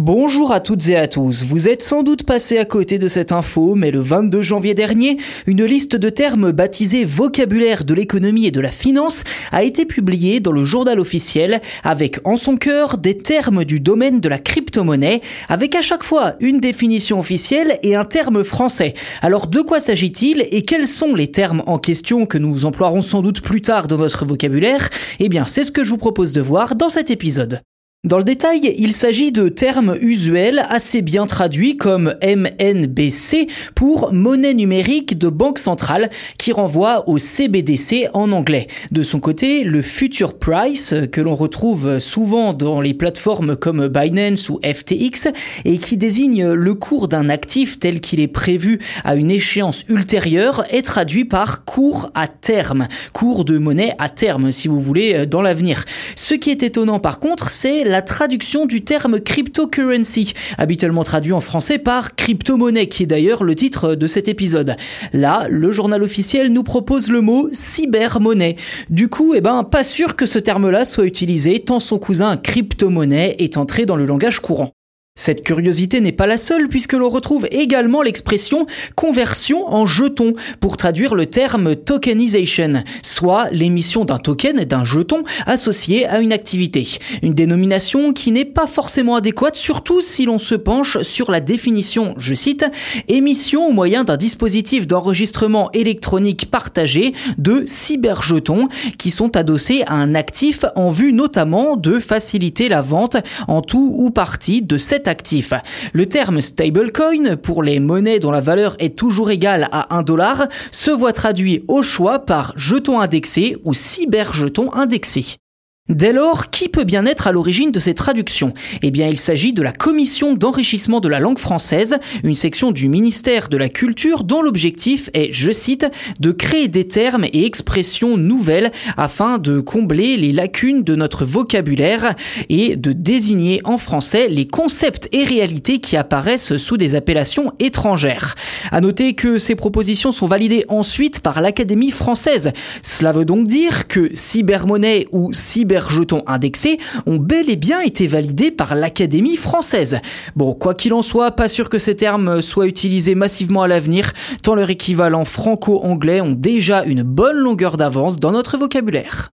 Bonjour à toutes et à tous. Vous êtes sans doute passé à côté de cette info, mais le 22 janvier dernier, une liste de termes baptisés vocabulaire de l'économie et de la finance a été publiée dans le journal officiel avec en son cœur des termes du domaine de la crypto-monnaie, avec à chaque fois une définition officielle et un terme français. Alors de quoi s'agit-il et quels sont les termes en question que nous emploierons sans doute plus tard dans notre vocabulaire? Eh bien, c'est ce que je vous propose de voir dans cet épisode. Dans le détail, il s'agit de termes usuels assez bien traduits comme MNBC pour monnaie numérique de banque centrale qui renvoie au CBDC en anglais. De son côté, le future price que l'on retrouve souvent dans les plateformes comme Binance ou FTX et qui désigne le cours d'un actif tel qu'il est prévu à une échéance ultérieure est traduit par cours à terme, cours de monnaie à terme si vous voulez dans l'avenir. Ce qui est étonnant par contre, c'est la traduction du terme cryptocurrency, habituellement traduit en français par crypto-monnaie, qui est d'ailleurs le titre de cet épisode. Là, le journal officiel nous propose le mot cybermonnaie. Du coup, eh ben, pas sûr que ce terme-là soit utilisé tant son cousin crypto-monnaie est entré dans le langage courant. Cette curiosité n'est pas la seule puisque l'on retrouve également l'expression conversion en jeton pour traduire le terme tokenization, soit l'émission d'un token, d'un jeton associé à une activité. Une dénomination qui n'est pas forcément adéquate, surtout si l'on se penche sur la définition, je cite, émission au moyen d'un dispositif d'enregistrement électronique partagé de cyberjetons qui sont adossés à un actif en vue notamment de faciliter la vente en tout ou partie de Le terme stablecoin pour les monnaies dont la valeur est toujours égale à 1 dollar se voit traduit au choix par jeton indexé ou cyberjeton indexé. Dès lors, qui peut bien être à l'origine de ces traductions? Eh bien, il s'agit de la Commission d'enrichissement de la langue française, une section du ministère de la Culture dont l'objectif est, je cite, de créer des termes et expressions nouvelles afin de combler les lacunes de notre vocabulaire et de désigner en français les concepts et réalités qui apparaissent sous des appellations étrangères. À noter que ces propositions sont validées ensuite par l'Académie française. Cela veut donc dire que cybermonnaie ou cyber jetons indexés ont bel et bien été validés par l'Académie française. Bon, quoi qu'il en soit, pas sûr que ces termes soient utilisés massivement à l'avenir, tant leur équivalent franco-anglais ont déjà une bonne longueur d'avance dans notre vocabulaire.